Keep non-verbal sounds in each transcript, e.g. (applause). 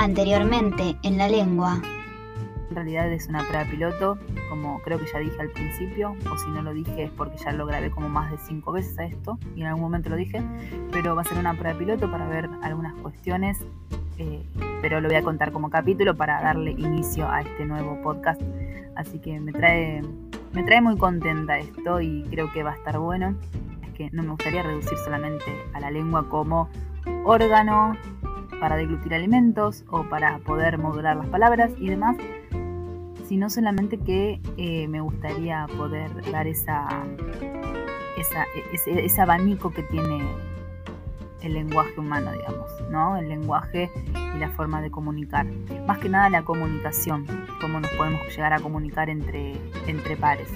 Anteriormente, en la lengua. En realidad es una prueba piloto, como creo que ya dije al principio, o si no lo dije es porque ya lo grabé como más de cinco veces a esto, y en algún momento lo dije, pero va a ser una prueba piloto para ver algunas cuestiones, eh, pero lo voy a contar como capítulo para darle inicio a este nuevo podcast. Así que me trae, me trae muy contenta esto y creo que va a estar bueno. Es que no me gustaría reducir solamente a la lengua como órgano para deglutir alimentos o para poder modular las palabras y demás, sino solamente que eh, me gustaría poder dar esa, esa ese, ese, abanico que tiene el lenguaje humano, digamos, ¿no? El lenguaje y la forma de comunicar. Más que nada la comunicación, cómo nos podemos llegar a comunicar entre, entre pares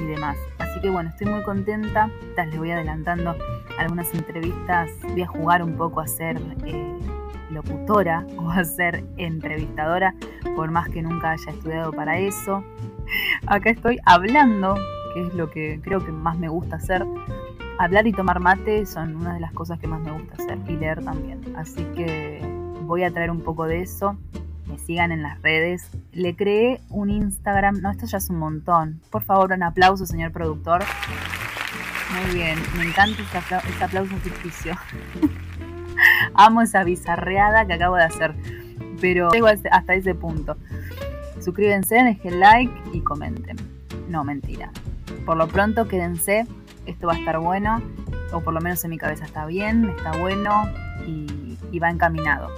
y demás. Así que bueno, estoy muy contenta. Les voy adelantando algunas entrevistas. Voy a jugar un poco a ser eh, locutora (laughs) o a ser entrevistadora, por más que nunca haya estudiado para eso. Acá estoy hablando, que es lo que creo que más me gusta hacer. Hablar y tomar mate son una de las cosas que más me gusta hacer y leer también. Así que voy a traer un poco de eso. Me sigan en las redes. Le creé un Instagram. No, esto ya es un montón. Por favor, un aplauso, señor productor. Muy bien, me encanta este, aplauso ficticio. (laughs) Amo esa bizarreada que acabo de hacer. Pero llego hasta ese punto. Suscríbanse, dejen like y comenten. No, mentira. Por lo pronto, quédense. Esto va a estar bueno. O por lo menos en mi cabeza está bien, está bueno y va encaminado.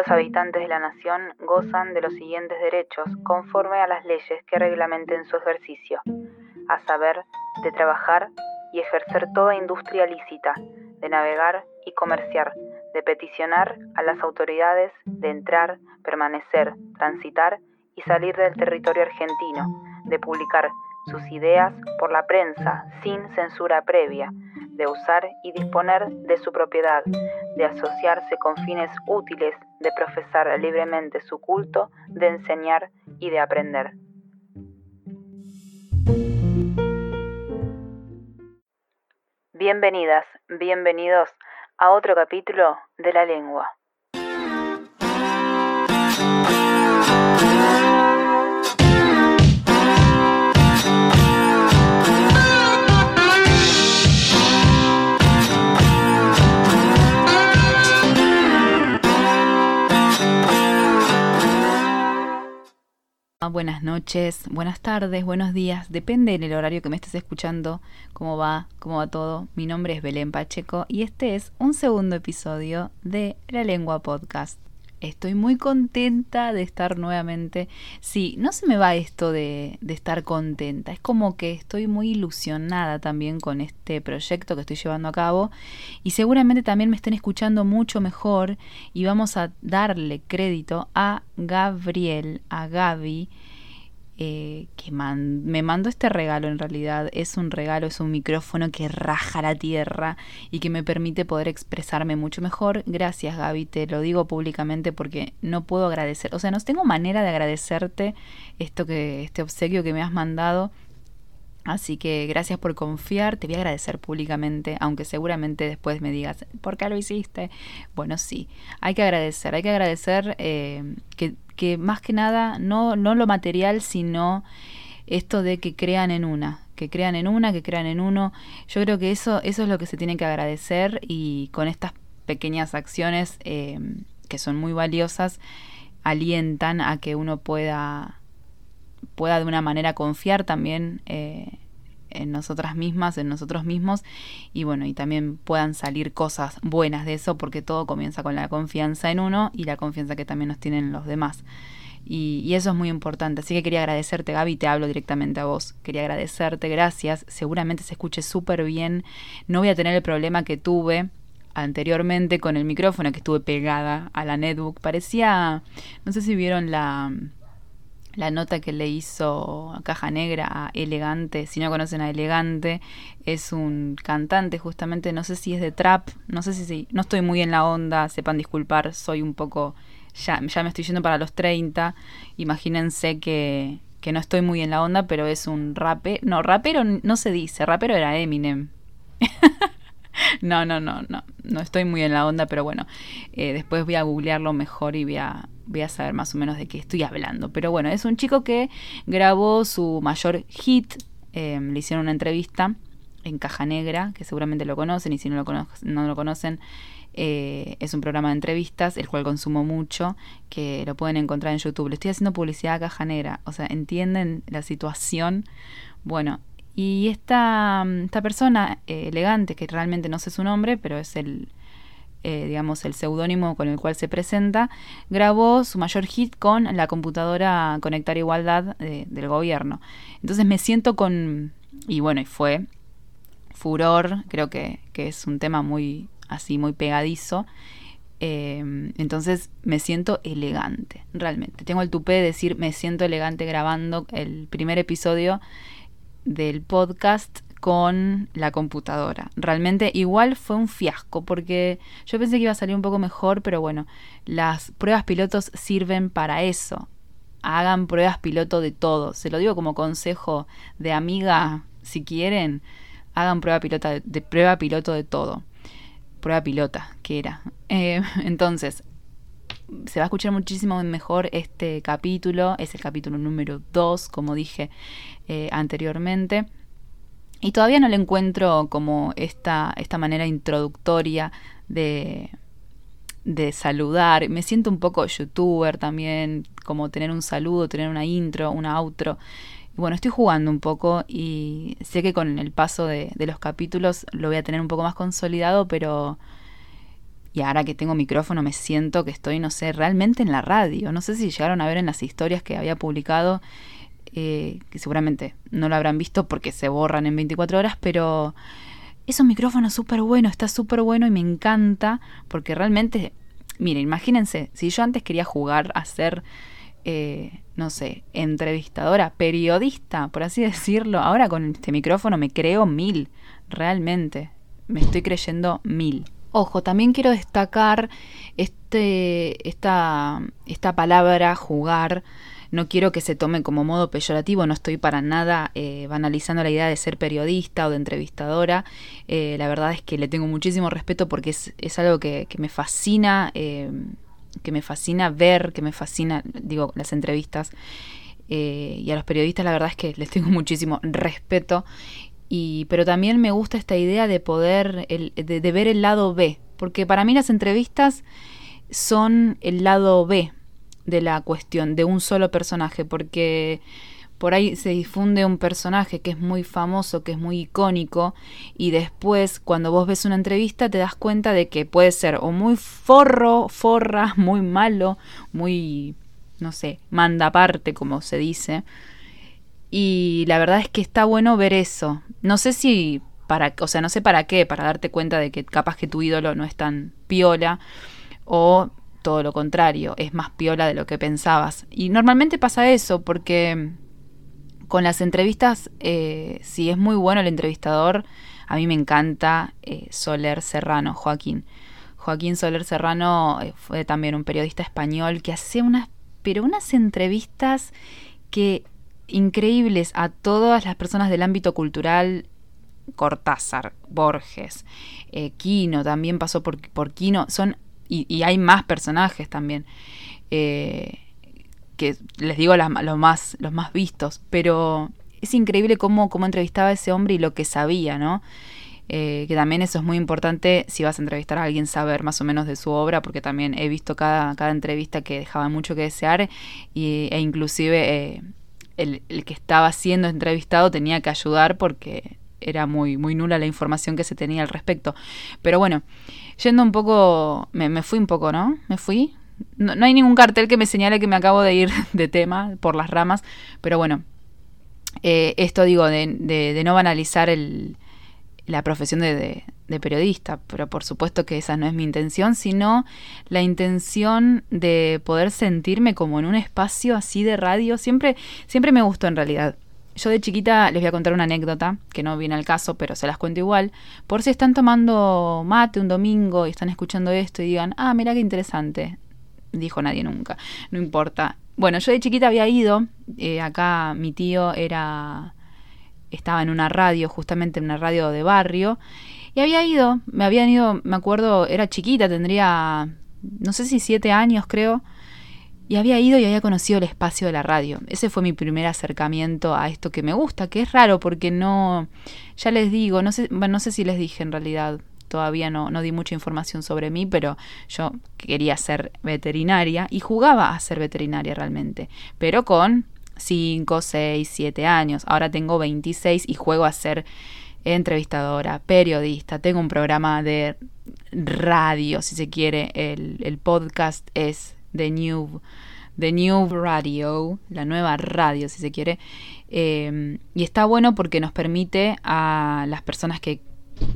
Los habitantes de la nación gozan de los siguientes derechos conforme a las leyes que reglamenten su ejercicio, a saber, de trabajar y ejercer toda industria lícita, de navegar y comerciar, de peticionar a las autoridades, de entrar, permanecer, transitar y salir del territorio argentino, de publicar sus ideas por la prensa sin censura previa, de usar y disponer de su propiedad, de asociarse con fines útiles, de profesar libremente su culto, de enseñar y de aprender. Bienvenidas, bienvenidos a otro capítulo de la lengua. Buenas noches, buenas tardes, buenos días, depende del horario que me estés escuchando, cómo va, cómo va todo. Mi nombre es Belén Pacheco y este es un segundo episodio de La Lengua Podcast. Estoy muy contenta de estar nuevamente. Sí, no se me va esto de, de, estar contenta. Es como que estoy muy ilusionada también con este proyecto que estoy llevando a cabo. Y seguramente también me estén escuchando mucho mejor. Y vamos a darle crédito a Gabriel, a Gaby eh, que me mandó este regalo en realidad. Es un regalo, es un micrófono que raja la tierra y que me permite poder expresarme mucho mejor. Gracias Gaby, te lo digo públicamente porque no puedo agradecer, o sea, no tengo manera de agradecerte esto que, este obsequio que me has mandado. Así que gracias por confiar, te voy a agradecer públicamente, aunque seguramente después me digas, ¿por qué lo hiciste? Bueno, sí, hay que agradecer, hay que agradecer eh, que que más que nada no, no lo material, sino esto de que crean en una, que crean en una, que crean en uno. Yo creo que eso, eso es lo que se tiene que agradecer y con estas pequeñas acciones eh, que son muy valiosas, alientan a que uno pueda, pueda de una manera confiar también eh, en nosotras mismas, en nosotros mismos, y bueno, y también puedan salir cosas buenas de eso, porque todo comienza con la confianza en uno y la confianza que también nos tienen los demás. Y, eso es muy importante. Así que quería agradecerte, Gaby, te hablo directamente a vos. Quería agradecerte, gracias. Seguramente se escuche súper bien. No voy a tener el problema que tuve anteriormente con el micrófono, que estuve pegada a la netbook. Parecía, no sé si vieron la la nota que le hizo Caja Negra a Elegante, si no conocen a Elegante, es un cantante justamente, no sé si es de trap, no sé si, no estoy muy en la onda, sepan disculpar, soy un poco, ya, ya me estoy yendo para los 30, imagínense que, que no estoy muy en la onda, pero es un rapero. No, rapero no se dice, rapero era Eminem. (laughs) no, no, no, no, no estoy muy en la onda, pero bueno, eh, después voy a googlearlo mejor y voy a, voy a saber más o menos de qué estoy hablando. Pero bueno, es un chico que grabó su mayor hit, em, le hicieron una entrevista en Caja Negra, que seguramente lo conocen y si no lo, no lo conocen, eh, es un programa de entrevistas, el cual consumo mucho, que lo pueden encontrar en YouTube. Le estoy haciendo publicidad a Caja Negra, o sea, entienden la situación. Bueno, y esta, esta persona eh, elegante, que realmente no sé su nombre, pero es el, eh, digamos, el seudónimo con el cual se presenta, grabó su mayor hit con la computadora Conectar Igualdad del gobierno. Entonces me siento con, y bueno, y fue furor, creo que, que es un tema muy así, muy pegadizo. Eh, entonces me siento elegante, realmente. Tengo el tupé de decir me siento elegante grabando el primer episodio del podcast con la computadora. Realmente igual fue un fiasco porque yo pensé que iba a salir un poco mejor, pero bueno, las pruebas pilotos sirven para eso. Hagan pruebas piloto de todo. Se lo digo como consejo de amiga, si quieren, hagan prueba, pilota de, prueba piloto de todo. Prueba pilota, que era. Eh, (laughs) entonces, se va a escuchar muchísimo mejor este capítulo. Es el capítulo número 2, como dije eh, anteriormente. Y todavía no le encuentro como esta, esta manera introductoria de, de saludar. Me siento un poco youtuber también, como tener un saludo, tener una intro, una outro. Bueno, estoy jugando un poco y sé que con el paso de, de los capítulos lo voy a tener un poco más consolidado, pero... Y ahora que tengo micrófono me siento que estoy, no sé, realmente en la radio. No sé si llegaron a ver en las historias que había publicado eh, que seguramente no lo habrán visto porque se borran en 24 horas, pero es un micrófono súper bueno, está súper bueno y me encanta porque realmente, miren, imagínense, si yo antes quería jugar a ser, eh, no sé, entrevistadora, periodista, por así (laughs) decirlo, ahora con este micrófono me creo mil, realmente, me estoy creyendo mil. Ojo, también quiero destacar este, esta, esta palabra jugar no quiero que se tome como modo peyorativo, no estoy para nada eh, banalizando la idea de ser periodista o de entrevistadora. Eh, la verdad es que le tengo muchísimo respeto porque es, algo que, me fascina, eh, que me fascina ver, que me fascina, digo, las entrevistas. y a los periodistas la verdad es que les tengo muchísimo respeto. Y, pero también me gusta esta idea de poder, de ver el lado B, porque para mí las entrevistas son el lado B de la cuestión de un solo personaje, porque por ahí se difunde un personaje que es muy famoso, que es muy icónico, y después cuando vos ves una entrevista te das cuenta de que puede ser o muy forro, forra, (laughs) muy malo, muy, no sé, manda aparte, como se dice. Y la verdad es que está bueno ver eso. No sé si para, o sea, no sé para qué, para darte cuenta de que capaz que tu ídolo no es tan piola, o todo lo contrario, es más piola de lo que pensabas. Y normalmente pasa eso, porque con las entrevistas, eh, si es muy bueno el entrevistador, a mí me encanta eh, Soler Serrano, Joaquín. Joaquín Soler Serrano eh, fue también un periodista español que hace unas, pero unas entrevistas que increíbles a todas las personas del ámbito cultural. Cortázar, Borges, Quino también pasó por, por Quino. Son y, hay más personajes también. Eh, que les digo los, más, los más vistos, pero es increíble cómo, cómo entrevistaba a ese hombre y lo que sabía, ¿no? Eh, que también eso es muy importante si vas a entrevistar a alguien, saber más o menos de su obra, porque también he visto cada, cada entrevista que dejaba mucho que desear y, e inclusive eh, el, que estaba siendo entrevistado tenía que ayudar porque era muy, muy nula la información que se tenía al respecto. Pero bueno, yendo un poco, me, fui un poco, ¿no? Me fui. No, hay ningún cartel que me señale que me acabo de ir (laughs) de tema por las ramas, pero bueno, eh, esto digo, de, de, no banalizar el, la profesión de, de, periodista, pero por supuesto que esa no es mi intención, sino la intención de poder sentirme como en un espacio así de radio. Siempre, siempre me gustó en realidad yo de chiquita les voy a contar una anécdota, que no viene al caso, pero se las cuento igual, por si están tomando mate un domingo y están escuchando esto y digan, ah, mira qué interesante. Dijo nadie nunca, no importa. Bueno, yo de chiquita había ido, eh, acá mi tío era estaba en una radio, justamente en una radio de barrio, y había ido, me habían ido, me acuerdo, era chiquita, tendría, no sé si siete años creo, y había ido y había conocido el espacio de la radio. Ese fue mi primer acercamiento a esto que me gusta, que es raro porque no, ya les digo, no sé, no sé si les dije en realidad, todavía no, no di mucha información sobre mí, pero yo quería ser veterinaria y jugaba a ser veterinaria realmente, pero con 5, 6, 7 años. Ahora tengo 26 y juego a ser entrevistadora, periodista, tengo un programa de radio, si se quiere, el, el podcast es The New, The New Radio, la nueva radio, si se quiere. Eh, y está bueno porque nos permite a las personas que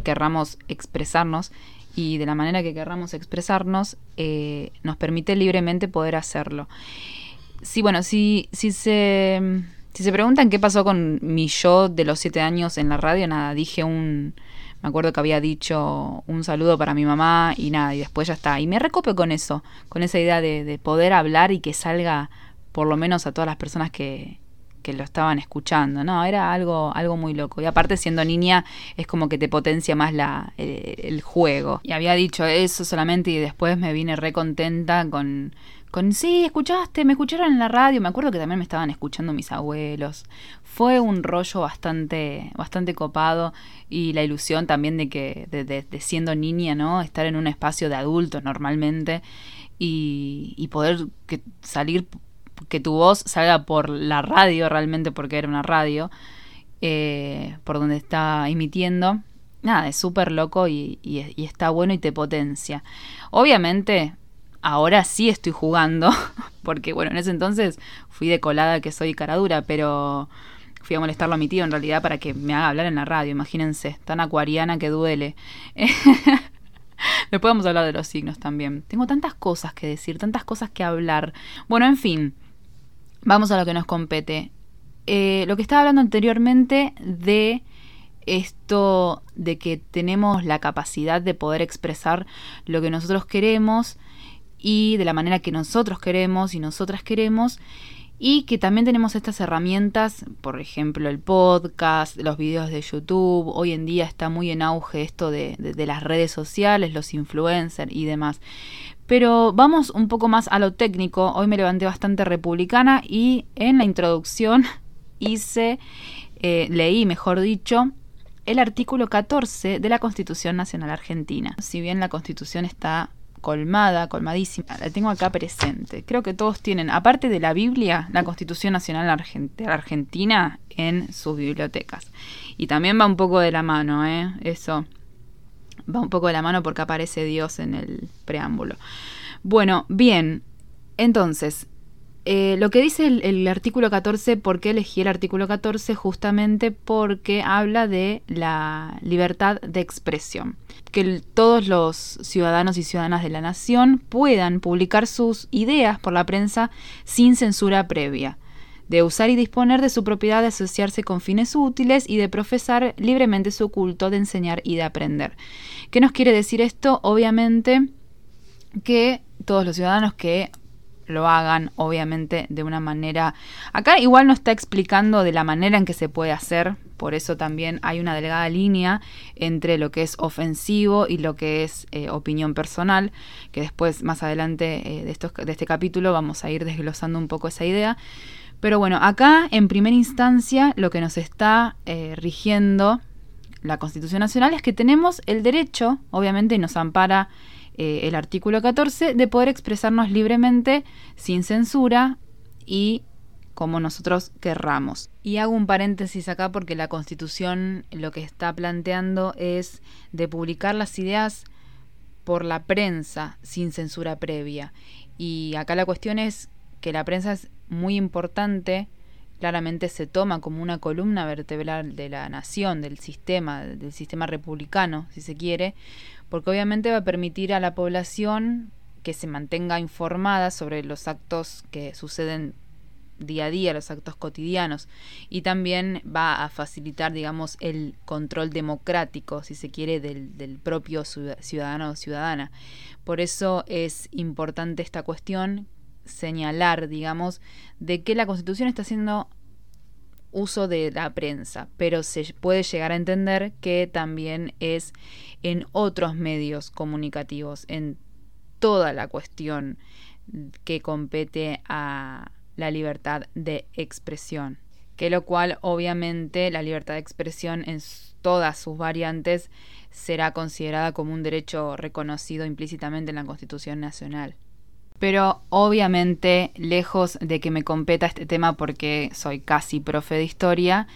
querramos expresarnos y de la manera que querramos expresarnos, eh, nos permite libremente poder hacerlo. Sí, bueno, si, si se si se preguntan qué pasó con mi yo de los siete años en la radio, nada, dije un, me acuerdo que había dicho un saludo para mi mamá y nada, y después ya está. Y me recopio con eso, con esa idea de, poder hablar y que salga por lo menos a todas las personas que, que lo estaban escuchando, ¿no? Era algo, algo muy loco. Y aparte siendo niña es como que te potencia más la, el, el juego. Y había dicho eso solamente y después me vine re contenta con, con sí, escuchaste, me escucharon en la radio, me acuerdo que también me estaban escuchando mis abuelos. Fue un rollo bastante, bastante copado y la ilusión también de que, de, siendo niña, ¿no? Estar en un espacio de adultos normalmente y, y poder que salir, que tu voz salga por la radio realmente, porque era una radio, eh, por donde está emitiendo. Nada, es súper loco y, y está bueno y te potencia. Obviamente ahora sí estoy jugando, (laughs) porque bueno, en ese entonces fui de colada que soy cara dura, pero fui a molestarlo a mi tío en realidad para que me haga hablar en la radio, imagínense, tan acuariana que duele. (laughs) Después vamos a hablar de los signos también. Tengo tantas cosas que decir, tantas cosas que hablar. Bueno, en fin, vamos a lo que nos compete. Eh, lo que estaba hablando anteriormente de esto de que tenemos la capacidad de poder expresar lo que nosotros queremos y de la manera que nosotros queremos y nosotras queremos y que también tenemos estas herramientas, por ejemplo el podcast, los videos de YouTube, hoy en día está muy en auge esto de, las redes sociales, los influencers y demás. Pero vamos un poco más a lo técnico, hoy me levanté bastante republicana y en la introducción (laughs) hice, eh, leí mejor dicho, el artículo 14 de la Constitución Nacional Argentina. Si bien la Constitución está colmada, colmadísima. La tengo acá presente. Creo que todos tienen, aparte de la Biblia, la Constitución Nacional Argentina en sus bibliotecas. Y también va un poco de la mano, ¿eh? Eso va un poco de la mano porque aparece Dios en el preámbulo. Bueno, bien. Entonces, eh, lo que dice el, artículo 14, ¿por qué elegí el artículo 14? Justamente porque habla de la libertad de expresión. Que todos los ciudadanos y ciudadanas de la nación puedan publicar sus ideas por la prensa sin censura previa de usar y disponer de su propiedad, de asociarse con fines útiles y de profesar libremente su culto, de enseñar y de aprender. ¿Qué nos quiere decir esto? Obviamente que todos los ciudadanos que lo hagan, obviamente, de una manera... Acá igual no está explicando de la manera en que se puede hacer, por eso también hay una delgada línea entre lo que es ofensivo y lo que es eh, opinión personal, que después, más adelante eh, de, estos, de este capítulo, vamos a ir desglosando un poco esa idea. Pero bueno, acá en primera instancia lo que nos está eh, rigiendo la Constitución Nacional es que tenemos el derecho, obviamente, y nos ampara eh, el artículo 14 de poder expresarnos libremente, sin censura y como nosotros querramos. Y hago un paréntesis acá porque la Constitución lo que está planteando es de publicar las ideas por la prensa sin censura previa. Y acá la cuestión es que la prensa es muy importante, claramente se toma como una columna vertebral de la nación, del sistema, del sistema republicano, si se quiere, porque obviamente va a permitir a la población que se mantenga informada sobre los actos que suceden día a día, los actos cotidianos, y también va a facilitar, digamos, el control democrático, si se quiere, del, del propio ciudadano o ciudadana. Por eso es importante esta cuestión señalar, digamos, de que la Constitución está haciendo uso de la prensa, pero se puede llegar a entender que también es en otros medios comunicativos, en toda la cuestión que compete a la libertad de expresión, que lo cual obviamente la libertad de expresión en todas sus variantes será considerada como un derecho reconocido implícitamente en la Constitución Nacional. Pero obviamente, lejos de que me competa este tema porque soy casi profe de historia,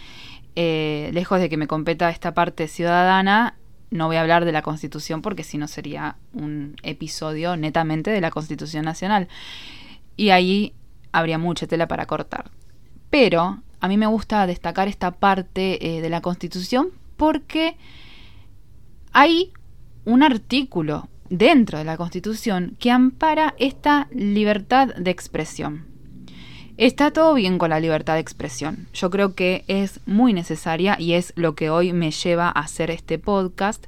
eh, lejos de que me competa esta parte ciudadana, no voy a hablar de la Constitución porque si no sería un episodio netamente de la Constitución Nacional. Y ahí habría mucha tela para cortar. Pero a mí me gusta destacar esta parte eh, de la Constitución porque hay un artículo dentro de la Constitución que ampara esta libertad de expresión. Está todo bien con la libertad de expresión. Yo creo que es muy necesaria y es lo que hoy me lleva a hacer este podcast.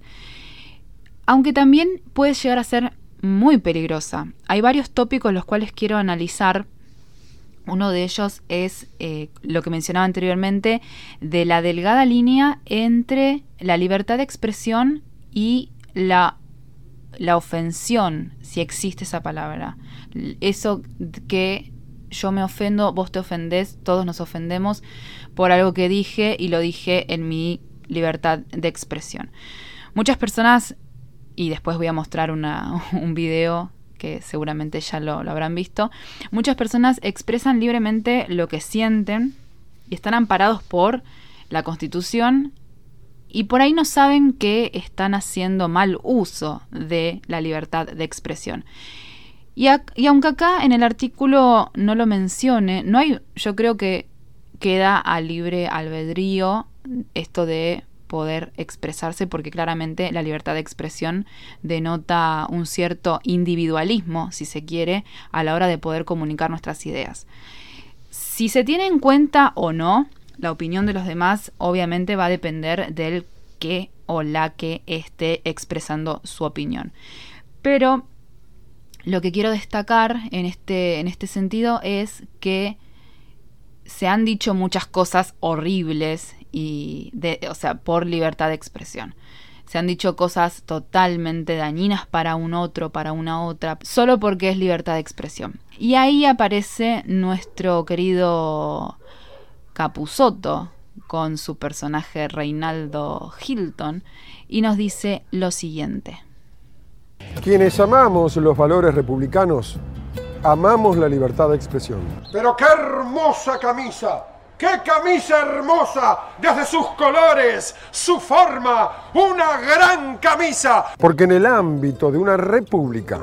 Aunque también puede llegar a ser muy peligrosa. Hay varios tópicos los cuales quiero analizar. Uno de ellos es eh, lo que mencionaba anteriormente, de la delgada línea entre la libertad de expresión y la, la ofensión, si existe esa palabra. Eso que yo me ofendo, vos te ofendés, todos nos ofendemos por algo que dije y lo dije en mi libertad de expresión. Muchas personas, y después voy a mostrar (laughs) un video que seguramente ya lo, lo habrán visto, muchas personas expresan libremente lo que sienten y están amparados por la Constitución y por ahí no saben que están haciendo mal uso de la libertad de expresión. Y, aunque acá en el artículo no lo mencione, no hay, yo creo que queda a libre albedrío esto de poder expresarse porque claramente la libertad de expresión denota un cierto individualismo, si se quiere, a la hora de poder comunicar nuestras ideas. Si se tiene en cuenta o no la opinión de los demás, obviamente va a depender del que o la que esté expresando su opinión. Pero lo que quiero destacar en este, en este sentido es que se han dicho muchas cosas horribles y de, o sea, por libertad de expresión. Se han dicho cosas totalmente dañinas para un otro, para una otra, solo porque es libertad de expresión. Y ahí aparece nuestro querido Capusoto con su personaje Reinaldo Hilton y nos dice lo siguiente. Quienes amamos los valores republicanos, amamos la libertad de expresión. Pero qué hermosa camisa, qué camisa hermosa, desde sus colores, su forma, una gran camisa. Porque en el ámbito de una república,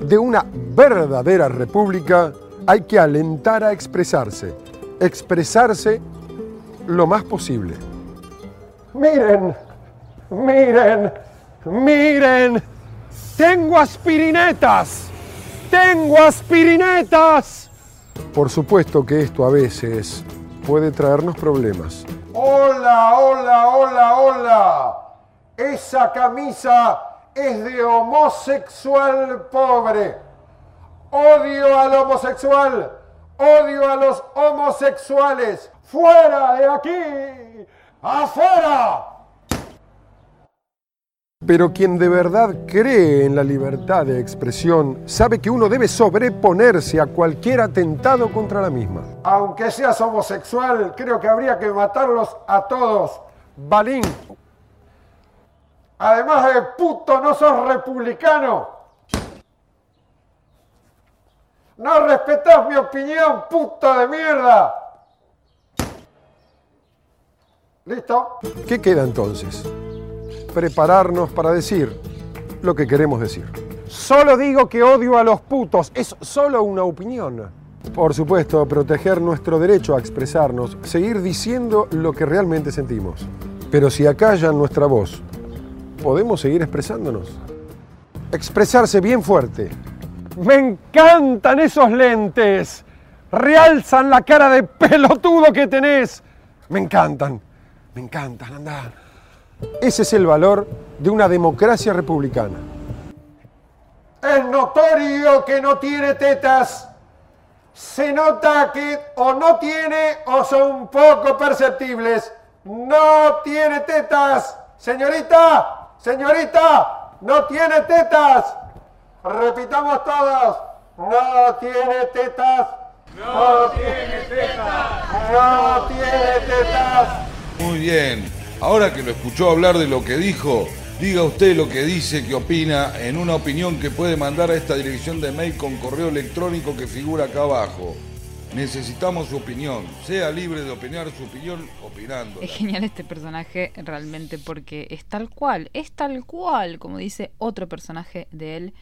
de una verdadera república, hay que alentar a expresarse, expresarse lo más posible. Miren, miren, miren. Tengo aspirinetas. Tengo aspirinetas. Por supuesto que esto a veces puede traernos problemas. Hola, hola, hola, hola. Esa camisa es de homosexual pobre. Odio al homosexual. Odio a los homosexuales. Fuera de aquí. Afuera. Pero quien de verdad cree en la libertad de expresión sabe que uno debe sobreponerse a cualquier atentado contra la misma. Aunque seas homosexual, creo que habría que matarlos a todos. Balín. Además de puto, no sos republicano. No respetas mi opinión, puto de mierda. ¿Listo? ¿Qué queda entonces? prepararnos para decir lo que queremos decir. Solo digo que odio a los putos, es solo una opinión. Por supuesto, proteger nuestro derecho a expresarnos, seguir diciendo lo que realmente sentimos. Pero si acallan nuestra voz, ¿podemos seguir expresándonos? Expresarse bien fuerte. Me encantan esos lentes. Realzan la cara de pelotudo que tenés. Me encantan. Me encantan, anda. Ese es el valor de una democracia republicana. Es notorio que no tiene tetas. se nota que o no tiene o son poco perceptibles. No tiene tetas. Señorita, señorita, no tiene tetas. Repitamos todos. No tiene tetas. No tiene tetas. No tiene tetas. Muy bien. Ahora que lo escuchó hablar de lo que dijo, diga usted lo que dice, que opina, en una opinión que puede mandar a esta dirección de mail con correo electrónico que figura acá abajo. Necesitamos su opinión. Sea libre de opinar su opinión opinando. Es genial este personaje realmente porque es tal cual, es tal cual, como dice otro personaje de él.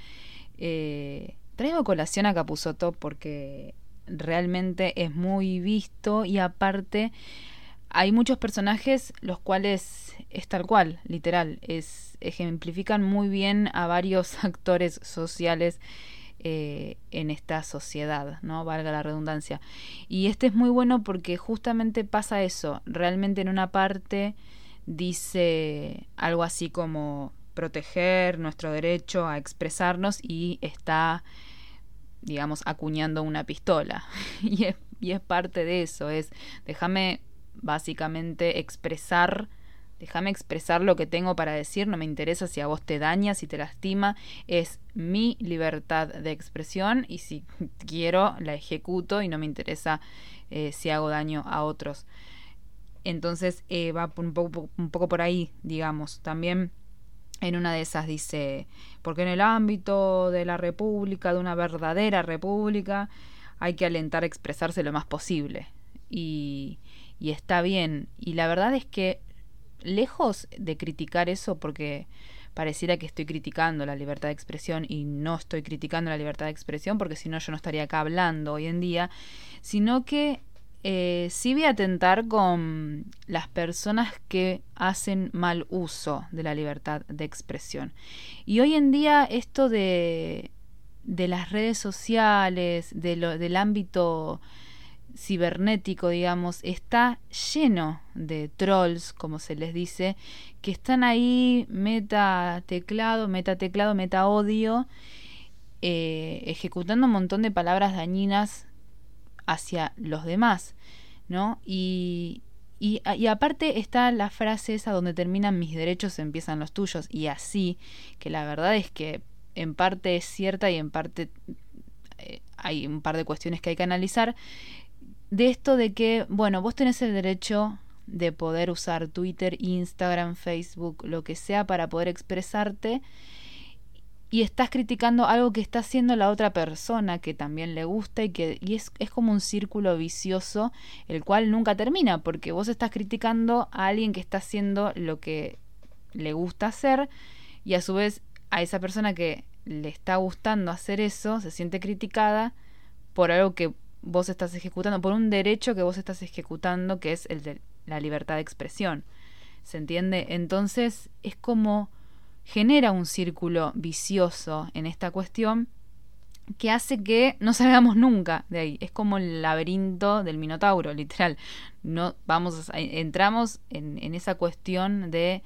Eh, traigo colación a Capuzoto porque realmente es muy visto y aparte hay muchos personajes los cuales es tal cual, literal, es ejemplifican muy bien a varios (laughs) actores sociales eh, en esta sociedad, ¿no? Valga la redundancia. Y este es muy bueno porque justamente pasa eso. Realmente en una parte dice algo así como proteger nuestro derecho a expresarnos y está, digamos, acuñando una pistola. (laughs) y, es, y es parte de eso, es déjame básicamente expresar Déjame expresar lo que tengo para decir, no me interesa si a vos te daña, si te lastima, es mi libertad de expresión y si (laughs) quiero la ejecuto y no me interesa eh, si hago daño a otros. Entonces eh, va un poco, un poco por ahí, digamos. También en una de esas dice, porque en el ámbito de la república, de una verdadera república, hay que alentar a expresarse lo más posible. Y, y está bien. Y la verdad es que lejos de criticar eso porque pareciera que estoy criticando la libertad de expresión y no estoy criticando la libertad de expresión porque si no yo no estaría acá hablando hoy en día, sino que eh, sí voy a atentar con las personas que hacen mal uso de la libertad de expresión. Y hoy en día esto de, de las redes sociales, del ámbito cibernético, digamos, está lleno de trolls, como se les dice, que están ahí meta teclado, meta teclado, meta odio, eh, ejecutando un montón de palabras dañinas hacia los demás, ¿no? Y, y, y, aparte está la frase esa donde terminan mis derechos, empiezan los tuyos, y así, que la verdad es que en parte es cierta y en parte eh, hay un par de cuestiones que hay que analizar, de esto de que, bueno, vos tenés el derecho de poder usar Twitter, Instagram, Facebook, lo que sea para poder expresarte y estás criticando algo que está haciendo la otra persona que también le gusta y que y es, es como un círculo vicioso el cual nunca termina porque vos estás criticando a alguien que está haciendo lo que le gusta hacer y a su vez a esa persona que le está gustando hacer eso se siente criticada por algo que vos estás ejecutando, por un derecho que vos estás ejecutando, que es el de la libertad de expresión. ¿Se entiende? Entonces es como genera un círculo vicioso en esta cuestión que hace que no salgamos nunca de ahí. Es como el laberinto del Minotauro, literal. No vamos entramos en, en esa cuestión de,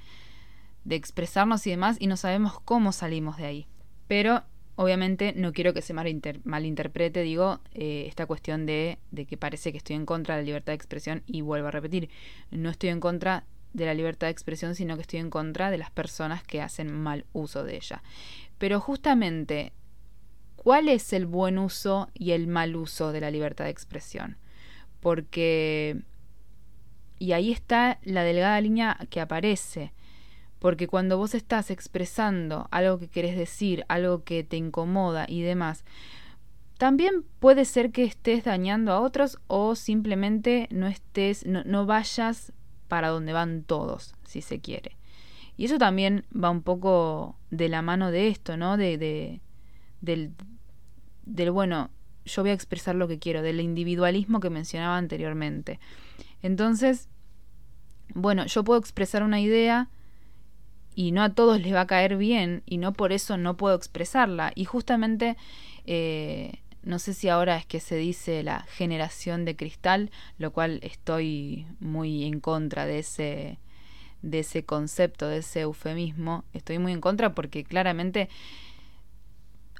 de expresarnos y demás y no sabemos cómo salimos de ahí. Pero Obviamente no quiero que se malinterprete, digo, eh, esta cuestión de, de, que parece que estoy en contra de la libertad de expresión y vuelvo a repetir, no estoy en contra de la libertad de expresión, sino que estoy en contra de las personas que hacen mal uso de ella. Pero justamente, ¿cuál es el buen uso y el mal uso de la libertad de expresión? Porque... Y ahí está la delgada línea que aparece porque cuando vos estás expresando algo que querés decir, algo que te incomoda y demás, también puede ser que estés dañando a otros o simplemente no estés, no, vayas para donde van todos, si se quiere. Y eso también va un poco de la mano de esto, ¿no? De, de, del, del, bueno, yo voy a expresar lo que quiero, del individualismo que mencionaba anteriormente. Entonces, bueno, yo puedo expresar una idea, y no a todos les va a caer bien y no por eso no puedo expresarla. Y justamente, eh, no sé si ahora es que se dice la generación de cristal, lo cual estoy muy en contra de ese, de ese concepto, de ese eufemismo. Estoy muy en contra porque claramente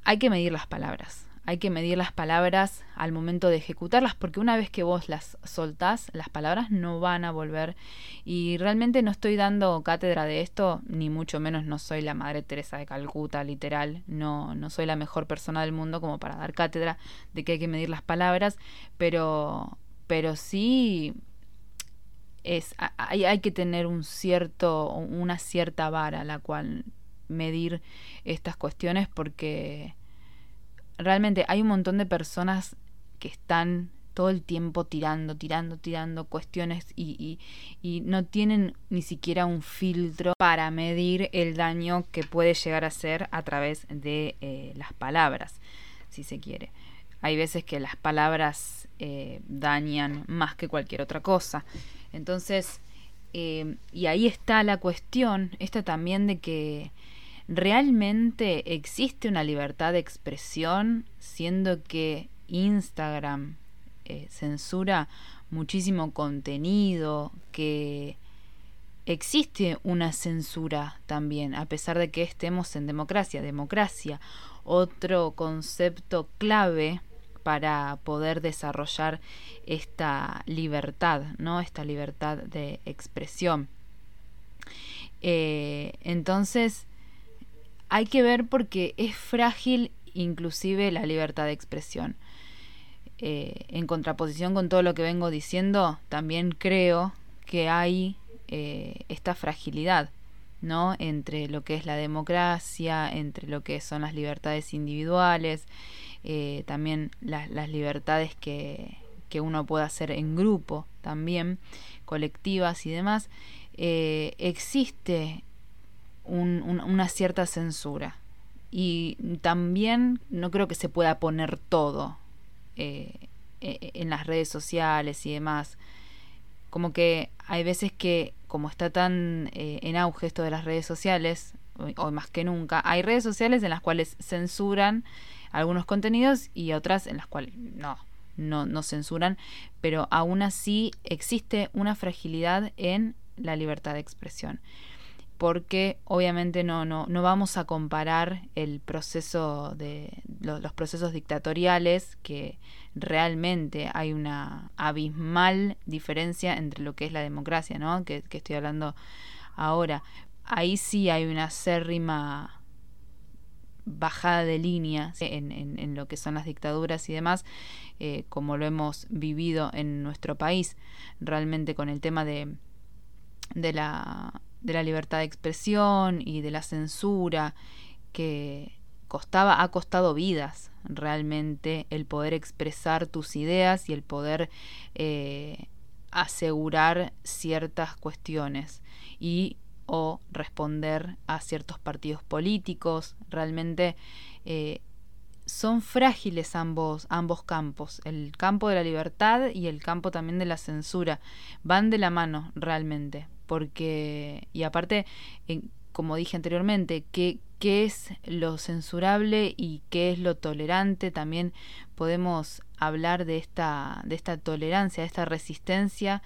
hay que medir las palabras. Hay que medir las palabras al momento de ejecutarlas, porque una vez que vos las soltás, las palabras no van a volver. Y realmente no estoy dando cátedra de esto, ni mucho menos no soy la Madre Teresa de Calcuta, literal, no, no soy la mejor persona del mundo como para dar cátedra de que hay que medir las palabras, pero, pero sí es, hay, hay que tener un cierto, una cierta vara a la cual medir estas cuestiones porque realmente hay un montón de personas que están todo el tiempo tirando, tirando, tirando cuestiones y, y, no tienen ni siquiera un filtro para medir el daño que puede llegar a ser a través de eh, las palabras, si se quiere. Hay veces que las palabras eh, dañan más que cualquier otra cosa. Entonces, eh, y ahí está la cuestión, esta también de que ¿Realmente existe una libertad de expresión siendo que Instagram eh, censura muchísimo contenido, que existe una censura también, a pesar de que estemos en democracia. Democracia, otro concepto clave para poder desarrollar esta libertad, ¿no? Esta libertad de expresión. Eh, entonces, hay que ver porque es frágil inclusive la libertad de expresión. Eh, en contraposición con todo lo que vengo diciendo, también creo que hay eh, esta fragilidad, ¿no? Entre lo que es la democracia, entre lo que son las libertades individuales, eh, también las libertades que, que, uno puede hacer en grupo, también colectivas y demás. existe una cierta censura. Y también no creo que se pueda poner todo eh, e, en las redes sociales y demás. Como que hay veces que, como está tan eh, en auge esto de las redes sociales, hoy más que nunca, hay redes sociales en las cuales censuran algunos contenidos y otras en las cuales no, no, no censuran, pero aún así existe una fragilidad en la libertad de expresión porque obviamente no, no, no vamos a comparar el proceso de los procesos dictatoriales, que realmente hay una abismal diferencia entre lo que es la democracia, ¿no? que, estoy hablando ahora. Ahí sí hay una acérrima bajada de línea en, en, lo que son las dictaduras y demás, eh, como lo hemos vivido en nuestro país, realmente con el tema de, de la de la libertad de expresión y de la censura que costaba, ha costado vidas realmente el poder expresar tus ideas y el poder eh, asegurar ciertas cuestiones y o responder a ciertos partidos políticos. Realmente eh, son frágiles ambos, ambos campos, el campo de la libertad y el campo también de la censura. Van de la mano realmente porque, y aparte, como dije anteriormente, ¿qué, qué es lo censurable y qué es lo tolerante, también podemos hablar de esta, de esta tolerancia, de esta resistencia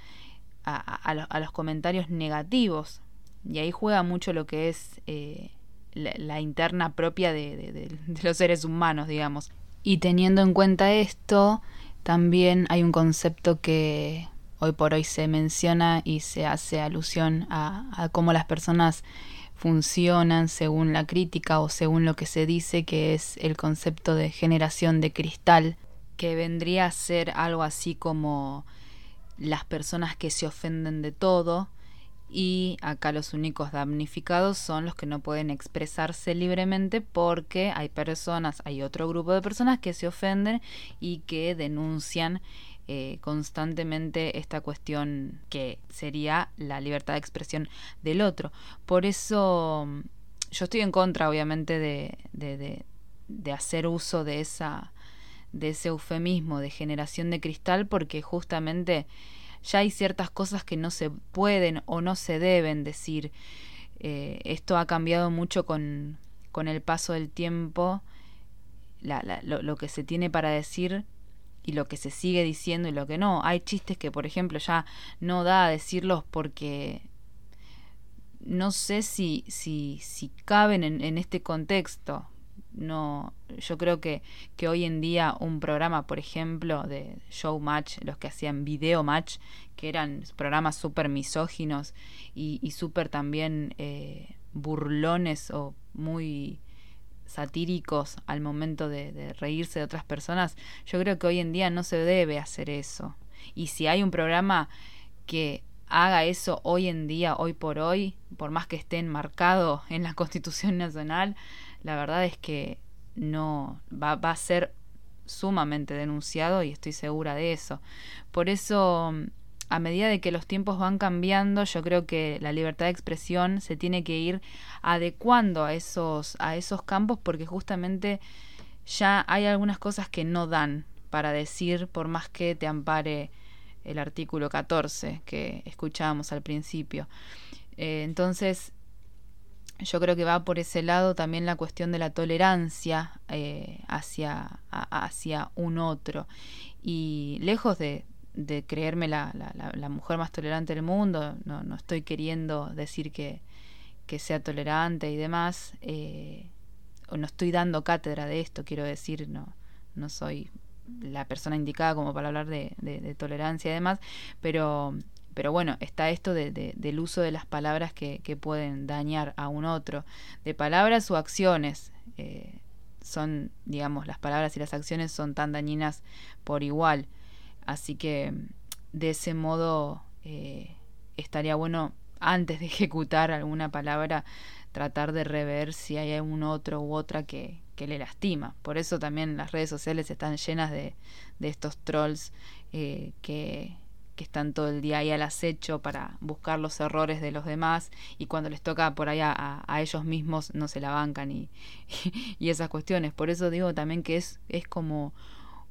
a, a, los comentarios negativos. Y ahí juega mucho lo que es eh, la, interna propia de, de, los seres humanos, digamos. Y teniendo en cuenta esto, también hay un concepto que, hoy por hoy se menciona y se hace alusión a, cómo las personas funcionan según la crítica o según lo que se dice que es el concepto de generación de cristal, que vendría a ser algo así como las personas que se ofenden de todo y acá los únicos damnificados son los que no pueden expresarse libremente porque hay personas, hay otro grupo de personas que se ofenden y que denuncian eh, constantemente esta cuestión que sería la libertad de expresión del otro. Por eso mm, yo estoy en contra, obviamente, de, de, hacer uso de esa de ese eufemismo de generación de cristal porque justamente ya hay ciertas cosas que no se pueden o no se deben decir. Eh, esto ha cambiado mucho con, con el paso del tiempo. lo, lo, que se tiene para decir y lo que se sigue diciendo y lo que no. Hay chistes que, por ejemplo, ya no da a decirlos porque no sé si, si, si caben en, en este contexto. no, yo creo que, que hoy en día un programa, por ejemplo, de show match, los que hacían video match, que eran programas súper misóginos y, y súper también eh, burlones o muy satíricos al momento de, reírse de otras personas, yo creo que hoy en día no se debe hacer eso. Y si hay un programa que haga eso hoy en día, hoy por hoy, por más que esté enmarcado (laughs) en la Constitución Nacional, la verdad es que no va, va a ser sumamente denunciado y estoy segura de eso. Por eso, a medida de que los tiempos van cambiando, yo creo que la libertad de expresión se tiene que ir adecuando a esos, a esos campos porque justamente ya hay algunas cosas que no dan para decir por más que te ampare el artículo 14 que escuchábamos al principio. Eh, entonces, yo creo que va por ese lado también la cuestión de la tolerancia eh, hacia, hacia un otro. Y lejos de, de creerme la, la, la, mujer más tolerante del mundo, no, no estoy queriendo decir que, que sea tolerante y demás, eh, o no estoy dando cátedra de esto, quiero decir, no, no soy la persona indicada como para hablar de, de, tolerancia y demás, pero pero bueno, está esto de, del uso de las palabras que, que, pueden dañar a un otro, de palabras o acciones. Eh, son, digamos, las palabras y las acciones son tan dañinas por igual. Así que de ese modo eh, estaría bueno, antes de (laughs) ejecutar alguna palabra, tratar de rever si hay algún otro u otra que, que le lastima. Por eso también las redes sociales están llenas de, de estos trolls eh, que que están todo el día ahí al acecho para buscar los errores de los demás y cuando les toca por ahí a, a ellos mismos no se la bancan y, (laughs) y, esas cuestiones. Por eso digo también que es, es como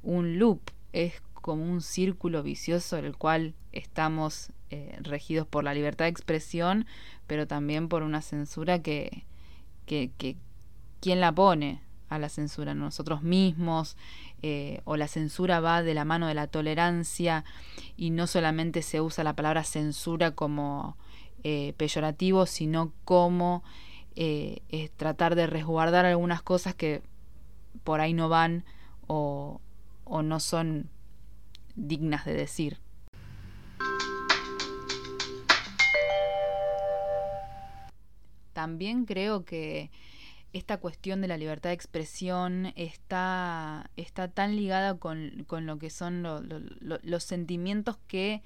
un loop, es como un círculo vicioso en el cual estamos eh, regidos por la libertad de expresión, pero también por una censura que, que, ¿quién la pone? a la censura, nosotros mismos, eh, o la censura va de la mano de la tolerancia y no solamente se usa la palabra censura como eh, peyorativo, sino como tratar de resguardar algunas cosas que por ahí no van o, o no son dignas de decir. También creo que esta cuestión de la libertad de expresión está, está tan ligada con, con lo que son lo, lo, los sentimientos que,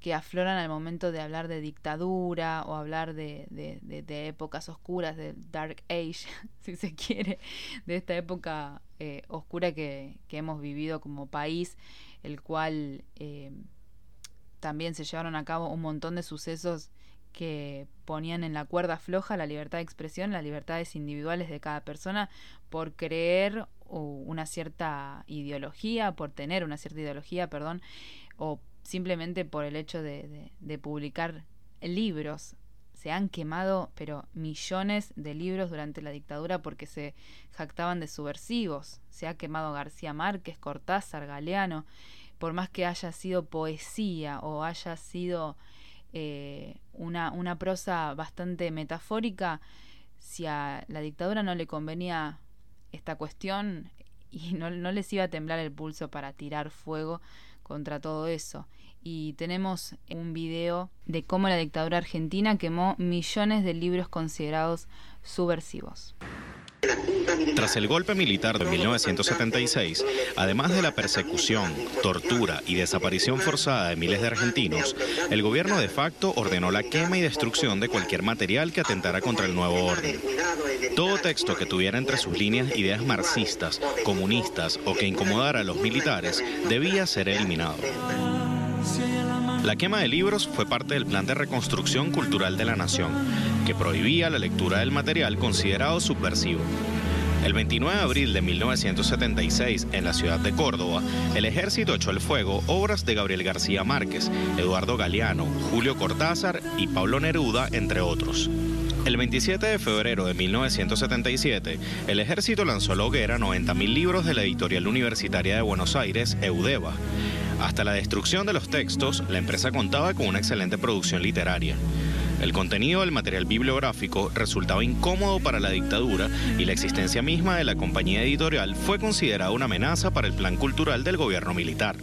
que, afloran al momento de hablar de dictadura o hablar de, de, épocas oscuras, de Dark Age, (laughs) si se quiere, de esta época eh, oscura que, que, hemos vivido como país, el cual eh, también se llevaron a cabo un montón de sucesos que ponían en la cuerda floja la libertad de expresión, las libertades individuales de cada persona por creer una cierta ideología, por tener una cierta ideología, perdón, o simplemente por el hecho de, publicar libros. Se han quemado, pero millones de libros durante la dictadura porque se jactaban de subversivos. Se ha quemado García Márquez, Cortázar, Galeano, por más que haya sido poesía o haya sido eh, una, una prosa bastante metafórica, si a la dictadura no le convenía esta cuestión y no, no les iba a temblar el pulso para tirar fuego contra todo eso. Y tenemos un video de cómo la dictadura argentina quemó millones de libros considerados subversivos. Tras el golpe militar de 1976, además de la persecución, tortura y desaparición forzada de miles de argentinos, el gobierno de facto ordenó la quema y destrucción de cualquier material que atentara contra el nuevo orden. Todo texto que tuviera entre sus líneas ideas marxistas, comunistas o que incomodara a los militares debía ser eliminado. La quema de libros fue parte del plan de reconstrucción cultural de la nación, que prohibía la lectura del material considerado subversivo. El 29 de abril de 1976, en la ciudad de Córdoba, el ejército echó al fuego obras de Gabriel García Márquez, Eduardo Galeano, Julio Cortázar y Pablo Neruda, entre otros. El 27 de febrero de 1977, el ejército lanzó a la hoguera 90.000 libros de la editorial universitaria de Buenos Aires, Eudeva. Hasta la destrucción de los textos, la empresa contaba con una excelente producción literaria. El contenido del material bibliográfico resultaba incómodo para la dictadura y la existencia misma de la compañía editorial fue considerada una amenaza para el plan cultural del gobierno militar.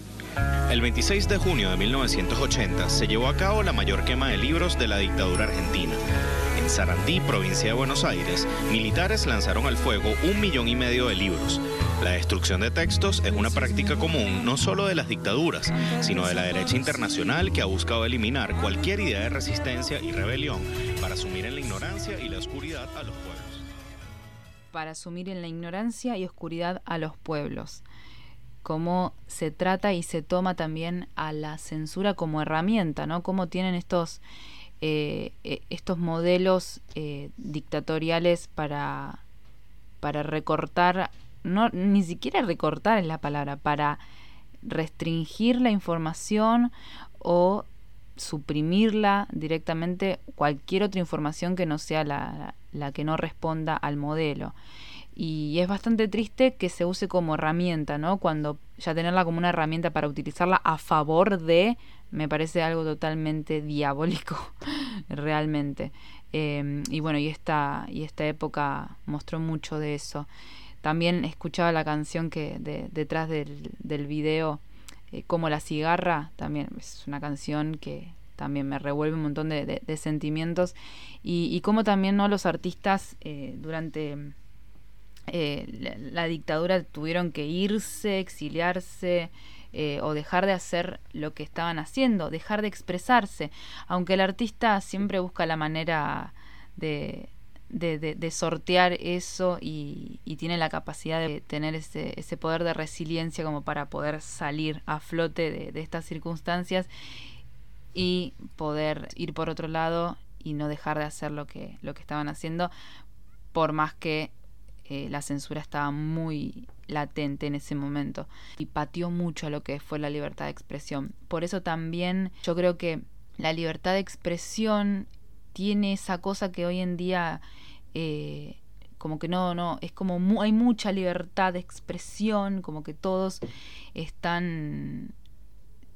El 26 de junio de 1980 se llevó a cabo la mayor quema de libros de la dictadura argentina. En Sarandí, provincia de Buenos Aires, militares lanzaron al fuego un millón y medio de libros. La destrucción de textos es una práctica común no solo de las dictaduras, sino de la derecha internacional que ha buscado eliminar cualquier idea de resistencia y rebelión para asumir en la ignorancia y la oscuridad a los pueblos. Para asumir en la ignorancia y oscuridad a los pueblos cómo se trata y se toma también a la censura como herramienta, ¿no? Cómo tienen estos, eh, eh, estos modelos eh, dictatoriales para, para recortar, no, ni siquiera recortar es la palabra, para restringir la información o suprimirla directamente cualquier otra información que no sea la, la que no responda al modelo y es bastante triste que se use como herramienta, ¿no? Cuando ya tenerla como una herramienta para utilizarla a favor de, me parece algo totalmente diabólico, (laughs) realmente. Em, y bueno, y esta, y esta época mostró mucho de eso. También escuchaba la canción que de, detrás del, del video, eh, como la cigarra, también es una canción que también me revuelve un montón de, sentimientos. Y, y como también ¿no? los artistas eh, durante eh, la, dictadura tuvieron que irse, exiliarse eh, o dejar de hacer lo que estaban haciendo, dejar de expresarse, aunque el artista siempre busca la manera de, de, sortear eso y, tiene la capacidad de tener ese, ese poder de resiliencia como para poder salir a flote de, de estas circunstancias y poder ir por otro lado y no dejar de hacer lo que, lo que estaban haciendo, por más que eh, la censura estaba muy latente en ese momento y pateó mucho a lo que fue la libertad de expresión. Por eso también yo creo que la libertad de expresión tiene esa cosa que hoy en día eh, como que no, no, es como hay mucha libertad de expresión, como que todos están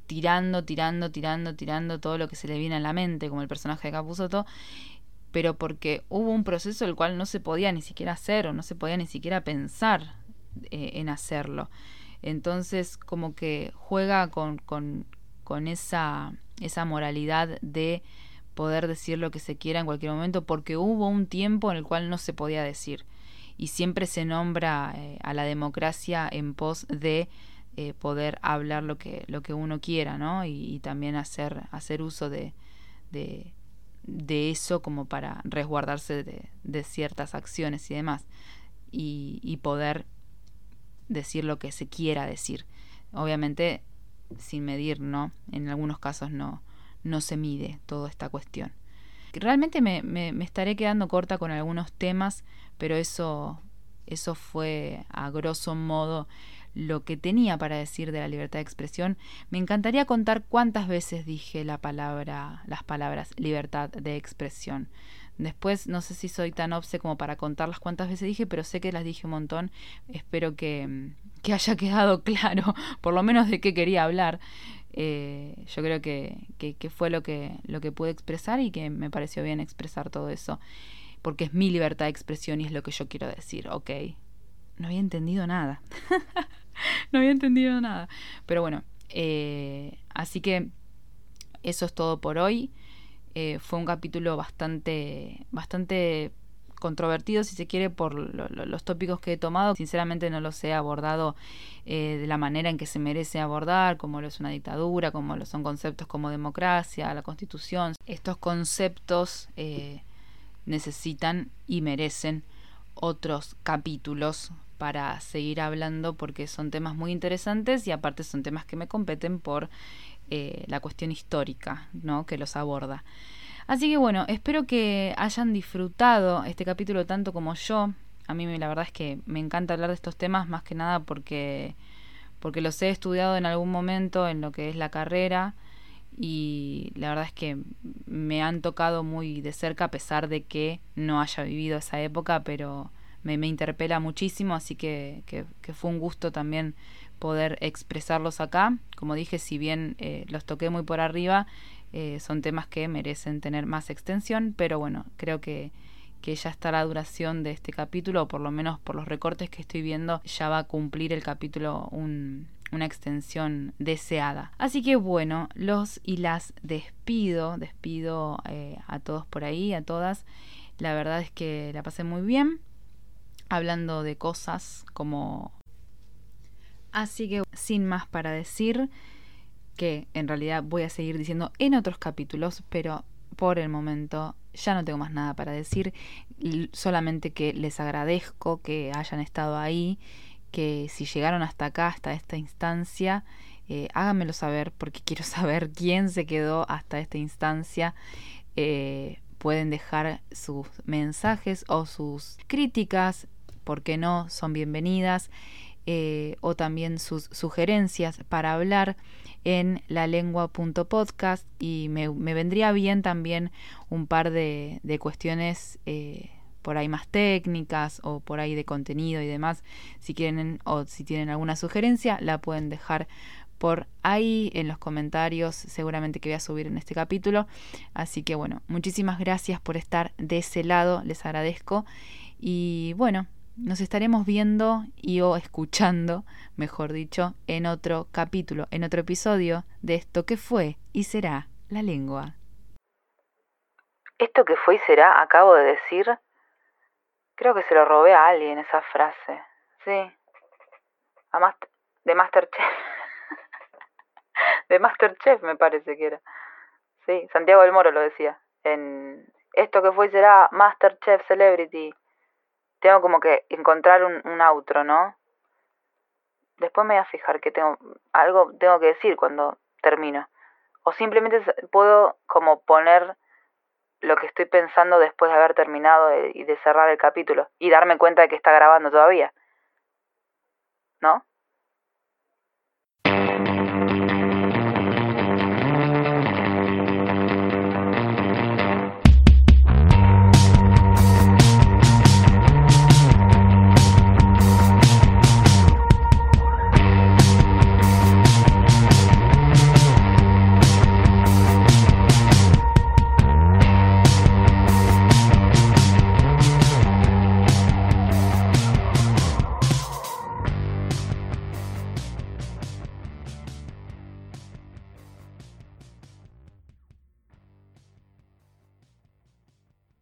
tirando, tirando, tirando, tirando todo lo que se le viene a la mente, como el personaje de Capuzotto, pero porque hubo un proceso el cual no se podía ni siquiera hacer o no se podía ni siquiera pensar eh, en hacerlo. Entonces, como que juega con, con, con esa, esa moralidad de poder decir lo que se quiera en cualquier momento, porque hubo un tiempo en el cual no se podía decir. Y siempre se nombra eh, a la democracia en pos de eh, poder hablar lo que, lo que uno quiera, ¿no? Y, también hacer, hacer uso de, de, de eso como para resguardarse de, ciertas acciones y demás y, poder decir lo que se quiera decir obviamente sin medir no en algunos casos no no se mide toda esta cuestión realmente me, estaré quedando corta con algunos temas pero eso eso fue a grosso modo lo que tenía para decir de la libertad de expresión, me encantaría contar cuántas veces dije la palabra, las palabras libertad de expresión. Después no sé si soy tan obse como para contarlas cuántas veces dije, pero sé que las dije un montón. Espero que, que haya quedado (laughs) claro, por lo menos de qué quería hablar. Eh, yo creo que, que, fue lo que, lo que pude expresar y que me pareció bien expresar todo eso, porque es mi libertad de expresión y es lo que yo quiero decir, ¿ok? No había entendido nada. (laughs) no había entendido nada. Pero bueno, eh, así que eso es todo por hoy. Eh, fue un capítulo bastante, bastante controvertido, si se quiere, por los tópicos que he tomado. Sinceramente no los he abordado eh, de la manera en que se merece abordar, como lo es una dictadura, como lo son conceptos como democracia, la constitución. Estos conceptos necesitan y merecen otros capítulos para seguir hablando porque son temas muy interesantes y aparte son temas que me competen por eh, la cuestión histórica ¿no? que los aborda. Así que bueno, espero que hayan disfrutado este capítulo tanto como yo. A mí la verdad es que me encanta hablar de estos temas más que nada porque, porque los he estudiado en algún momento en lo que es la carrera y la verdad es que me han tocado muy de cerca a pesar de que no haya vivido esa época, pero me, me interpela muchísimo, así que, que, fue un gusto también poder expresarlos acá. Como dije, si bien eh, los toqué muy por arriba, eh, son temas que merecen tener más extensión, pero bueno, creo que, que ya está la duración de este capítulo, o por lo menos por los recortes que estoy viendo, ya va a cumplir el capítulo una extensión deseada. Así que bueno, los y las despido, despido eh, a todos por ahí, a todas. La verdad es que la pasé muy bien, hablando de cosas como... Así que sin más para decir, que en realidad voy a seguir diciendo en otros capítulos, pero por el momento ya no tengo más nada para decir, solamente que les agradezco que hayan estado ahí, que si llegaron hasta acá, hasta esta instancia, eh, háganmelo saber porque quiero (laughs) saber quién se quedó hasta esta instancia. Eh, pueden dejar sus mensajes o sus críticas, porque no, son bienvenidas, eh, o también sus sugerencias para hablar en la lengua.podcast y me, vendría bien también un par de, de cuestiones eh, por ahí más técnicas o por ahí de contenido y demás. Si quieren o si tienen alguna sugerencia, la pueden dejar por ahí en los comentarios, seguramente que voy a subir en este capítulo. Así que bueno, muchísimas gracias por estar de ese lado, les agradezco. Y bueno, nos estaremos viendo y o escuchando, mejor dicho, en otro capítulo, en otro episodio de esto que fue y será la lengua. Esto que fue y será, acabo de decir, creo que se lo robé a alguien esa frase. Sí. A de Masterchef. (laughs) de Masterchef me parece que era. Sí, Santiago del Moro lo decía. En esto que fue y será Masterchef Celebrity tengo como que encontrar un, un outro, ¿no? Después me voy a fijar que tengo algo tengo que decir cuando termino. O simplemente puedo como poner lo que estoy pensando después de haber terminado y de cerrar el capítulo y darme cuenta de que está grabando todavía. ¿No?